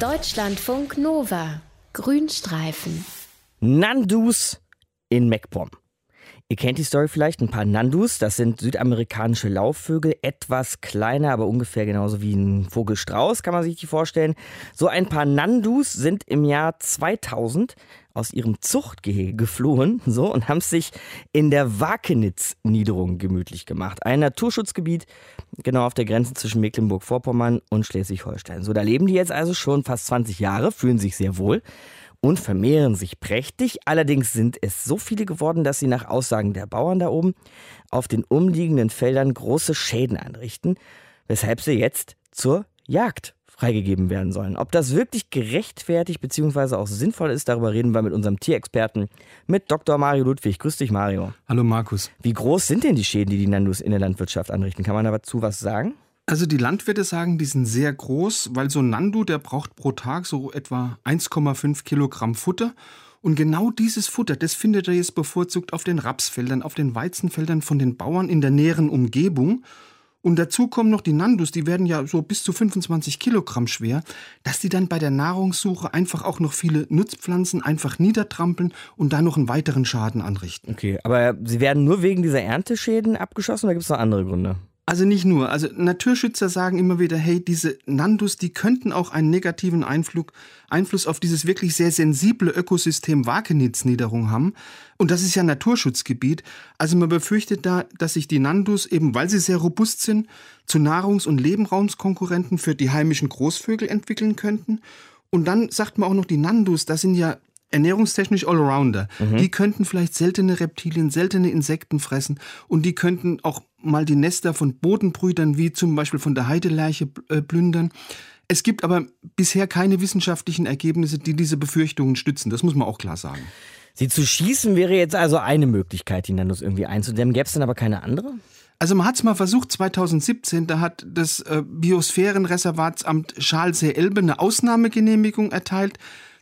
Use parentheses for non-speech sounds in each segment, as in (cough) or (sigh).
Deutschlandfunk Nova. Grünstreifen. Nandus in MacPom. Ihr kennt die Story vielleicht, ein paar Nandus, das sind südamerikanische Laufvögel, etwas kleiner, aber ungefähr genauso wie ein Vogelstrauß, kann man sich die vorstellen. So ein paar Nandus sind im Jahr 2000 aus ihrem Zuchtgehege geflohen so, und haben sich in der Wakenitz-Niederung gemütlich gemacht. Ein Naturschutzgebiet genau auf der Grenze zwischen Mecklenburg-Vorpommern und Schleswig-Holstein. So, da leben die jetzt also schon fast 20 Jahre, fühlen sich sehr wohl und vermehren sich prächtig. Allerdings sind es so viele geworden, dass sie nach Aussagen der Bauern da oben auf den umliegenden Feldern große Schäden anrichten, weshalb sie jetzt zur Jagd freigegeben werden sollen. Ob das wirklich gerechtfertigt bzw. auch sinnvoll ist, darüber reden wir mit unserem Tierexperten, mit Dr. Mario Ludwig. Grüß dich, Mario. Hallo, Markus. Wie groß sind denn die Schäden, die die Nandus in der Landwirtschaft anrichten? Kann man dazu was sagen? Also die Landwirte sagen, die sind sehr groß, weil so ein Nandu, der braucht pro Tag so etwa 1,5 Kilogramm Futter. Und genau dieses Futter, das findet er jetzt bevorzugt auf den Rapsfeldern, auf den Weizenfeldern von den Bauern in der näheren Umgebung. Und dazu kommen noch die Nandus, die werden ja so bis zu 25 Kilogramm schwer, dass die dann bei der Nahrungssuche einfach auch noch viele Nutzpflanzen einfach niedertrampeln und da noch einen weiteren Schaden anrichten. Okay, aber sie werden nur wegen dieser Ernteschäden abgeschossen oder gibt es noch andere Gründe? Also nicht nur. Also Naturschützer sagen immer wieder, hey, diese Nandus, die könnten auch einen negativen Einflug, Einfluss auf dieses wirklich sehr sensible Ökosystem Wakenitz-Niederung haben. Und das ist ja Naturschutzgebiet. Also man befürchtet da, dass sich die Nandus, eben weil sie sehr robust sind, zu Nahrungs- und Lebenraumskonkurrenten für die heimischen Großvögel entwickeln könnten. Und dann sagt man auch noch, die Nandus, das sind ja ernährungstechnisch Allrounder. Mhm. Die könnten vielleicht seltene Reptilien, seltene Insekten fressen und die könnten auch mal die Nester von Bodenbrütern wie zum Beispiel von der Heidelerche äh, plündern. Es gibt aber bisher keine wissenschaftlichen Ergebnisse, die diese Befürchtungen stützen. Das muss man auch klar sagen. Sie zu schießen wäre jetzt also eine Möglichkeit, die Nanus irgendwie einzudämmen. Gäbe es denn aber keine andere? Also man hat es mal versucht 2017, da hat das äh, Biosphärenreservatsamt Schalsee-Elbe eine Ausnahmegenehmigung erteilt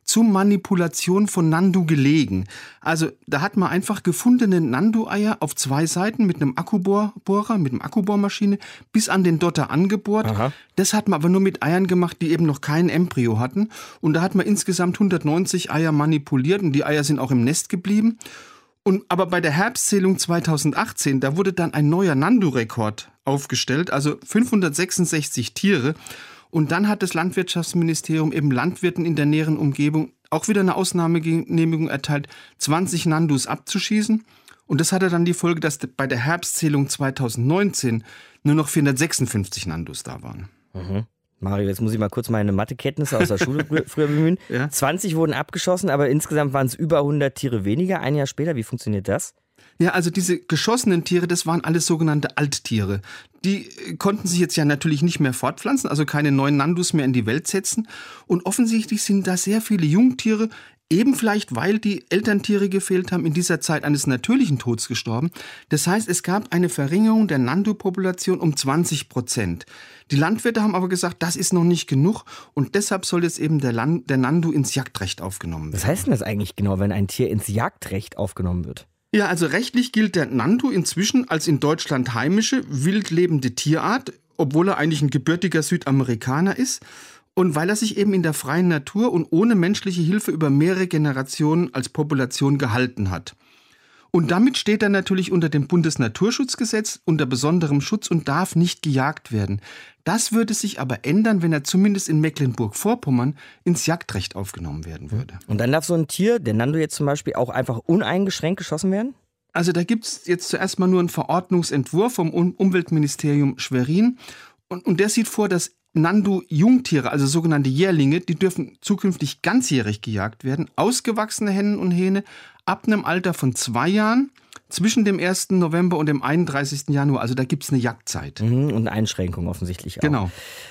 zur Manipulation von Nandu gelegen. Also da hat man einfach gefundene Nandu-Eier auf zwei Seiten mit einem Akkubohrer, mit einem Akkubohrmaschine bis an den Dotter angebohrt. Aha. Das hat man aber nur mit Eiern gemacht, die eben noch kein Embryo hatten. Und da hat man insgesamt 190 Eier manipuliert und die Eier sind auch im Nest geblieben. Und, aber bei der Herbstzählung 2018, da wurde dann ein neuer Nandu-Rekord aufgestellt, also 566 Tiere. Und dann hat das Landwirtschaftsministerium eben Landwirten in der näheren Umgebung auch wieder eine Ausnahmegenehmigung erteilt, 20 Nandus abzuschießen. Und das hatte dann die Folge, dass bei der Herbstzählung 2019 nur noch 456 Nandus da waren. Mhm. Mario, jetzt muss ich mal kurz meine Mathekenntnisse aus der Schule (laughs) früher bemühen. Ja? 20 wurden abgeschossen, aber insgesamt waren es über 100 Tiere weniger. Ein Jahr später, wie funktioniert das? Ja, also diese geschossenen Tiere, das waren alles sogenannte Alttiere. Die äh, konnten sich jetzt ja natürlich nicht mehr fortpflanzen, also keine neuen Nandus mehr in die Welt setzen. Und offensichtlich sind da sehr viele Jungtiere, eben vielleicht weil die Elterntiere gefehlt haben, in dieser Zeit eines natürlichen Todes gestorben. Das heißt, es gab eine Verringerung der Nandu-Population um 20 Prozent. Die Landwirte haben aber gesagt, das ist noch nicht genug und deshalb soll jetzt eben der, Land, der Nandu ins Jagdrecht aufgenommen werden. Was heißt denn das eigentlich genau, wenn ein Tier ins Jagdrecht aufgenommen wird? Ja, also rechtlich gilt der Nandu inzwischen als in Deutschland heimische, wild lebende Tierart, obwohl er eigentlich ein gebürtiger Südamerikaner ist. Und weil er sich eben in der freien Natur und ohne menschliche Hilfe über mehrere Generationen als Population gehalten hat. Und damit steht er natürlich unter dem Bundesnaturschutzgesetz unter besonderem Schutz und darf nicht gejagt werden. Das würde sich aber ändern, wenn er zumindest in Mecklenburg-Vorpommern ins Jagdrecht aufgenommen werden würde. Und dann darf so ein Tier, der Nando jetzt zum Beispiel, auch einfach uneingeschränkt geschossen werden? Also da gibt es jetzt zuerst mal nur einen Verordnungsentwurf vom Umweltministerium Schwerin. Und, und der sieht vor, dass Nandu-Jungtiere, also sogenannte Jährlinge, die dürfen zukünftig ganzjährig gejagt werden. Ausgewachsene Hennen und Hähne ab einem Alter von zwei Jahren zwischen dem 1. November und dem 31. Januar. Also da gibt es eine Jagdzeit. Mhm, und eine Einschränkung offensichtlich auch. Genau.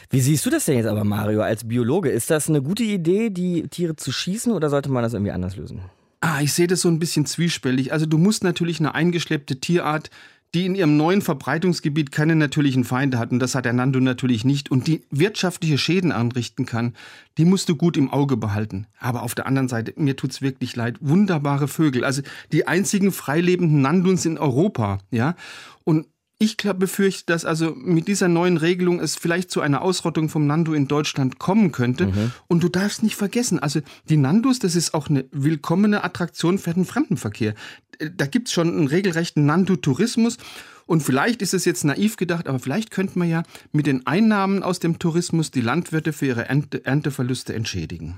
Wie siehst du das denn jetzt aber, Mario, als Biologe? Ist das eine gute Idee, die Tiere zu schießen oder sollte man das irgendwie anders lösen? Ah, ich sehe das so ein bisschen zwiespältig. Also du musst natürlich eine eingeschleppte Tierart die in ihrem neuen Verbreitungsgebiet keine natürlichen Feinde hat, und das hat der Nando natürlich nicht, und die wirtschaftliche Schäden anrichten kann, die musst du gut im Auge behalten. Aber auf der anderen Seite, mir tut's wirklich leid, wunderbare Vögel, also die einzigen freilebenden Nanduns in Europa, ja, und Ich befürchte, dass also mit dieser neuen Regelung es vielleicht zu einer Ausrottung vom Nandu in Deutschland kommen könnte. Mhm. Und du darfst nicht vergessen, also die Nandus, das ist auch eine willkommene Attraktion für den Fremdenverkehr. Da gibt's schon einen regelrechten Nandu-Tourismus. Und vielleicht ist es jetzt naiv gedacht, aber vielleicht könnte man ja mit den Einnahmen aus dem Tourismus die Landwirte für ihre Ernteverluste entschädigen.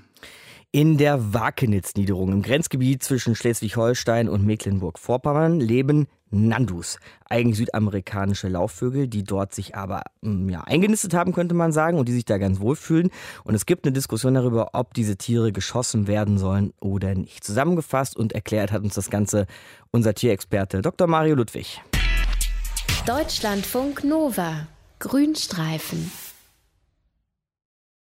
In der Wakenitz-Niederung im Grenzgebiet zwischen Schleswig-Holstein und Mecklenburg-Vorpommern leben Nandus, eigentlich südamerikanische Laufvögel, die dort sich aber mm, ja, eingenistet haben, könnte man sagen, und die sich da ganz wohl fühlen. Und es gibt eine Diskussion darüber, ob diese Tiere geschossen werden sollen oder nicht. Zusammengefasst und erklärt hat uns das Ganze unser Tierexperte Dr. Mario Ludwig. Deutschlandfunk Nova Grünstreifen